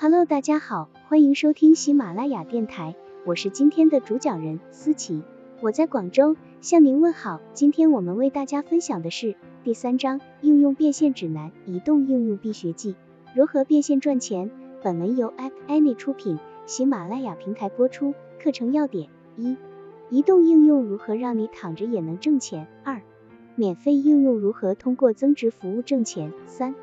Hello，大家好，欢迎收听喜马拉雅电台，我是今天的主讲人思琪，我在广州向您问好。今天我们为大家分享的是第三章应用变现指南，移动应用必学记，如何变现赚钱。本文由 App Annie 出品，喜马拉雅平台播出。课程要点：一、移动应用如何让你躺着也能挣钱？二、免费应用如何通过增值服务挣钱？三、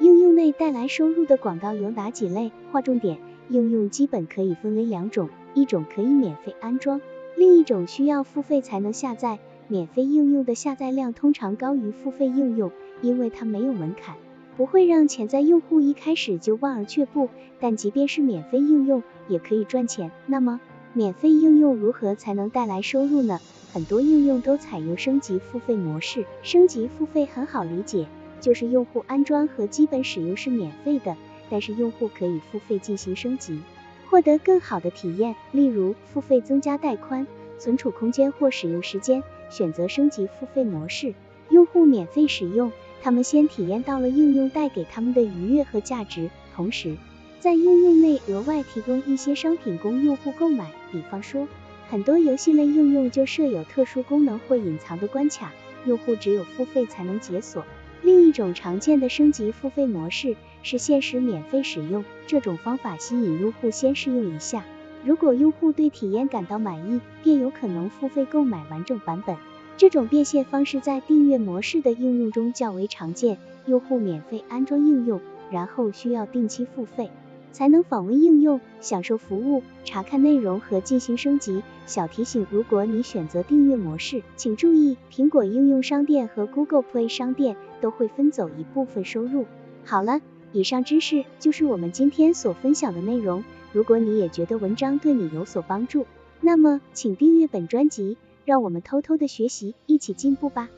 应用内带来收入的广告有哪几类？划重点：应用基本可以分为两种，一种可以免费安装，另一种需要付费才能下载。免费应用的下载量通常高于付费应用，因为它没有门槛，不会让潜在用户一开始就望而却步。但即便是免费应用，也可以赚钱。那么，免费应用如何才能带来收入呢？很多应用都采用升级付费模式。升级付费很好理解，就是用户安装和基本使用是免费的，但是用户可以付费进行升级，获得更好的体验。例如，付费增加带宽、存储空间或使用时间，选择升级付费模式。用户免费使用，他们先体验到了应用带给他们的愉悦和价值，同时。在应用内额外提供一些商品供用户购买，比方说，很多游戏类应用就设有特殊功能或隐藏的关卡，用户只有付费才能解锁。另一种常见的升级付费模式是限时免费使用，这种方法吸引用户先试用一下，如果用户对体验感到满意，便有可能付费购买完整版本。这种变现方式在订阅模式的应用中较为常见，用户免费安装应用，然后需要定期付费。才能访问应用、享受服务、查看内容和进行升级。小提醒：如果你选择订阅模式，请注意，苹果应用商店和 Google Play 商店都会分走一部分收入。好了，以上知识就是我们今天所分享的内容。如果你也觉得文章对你有所帮助，那么请订阅本专辑，让我们偷偷的学习，一起进步吧。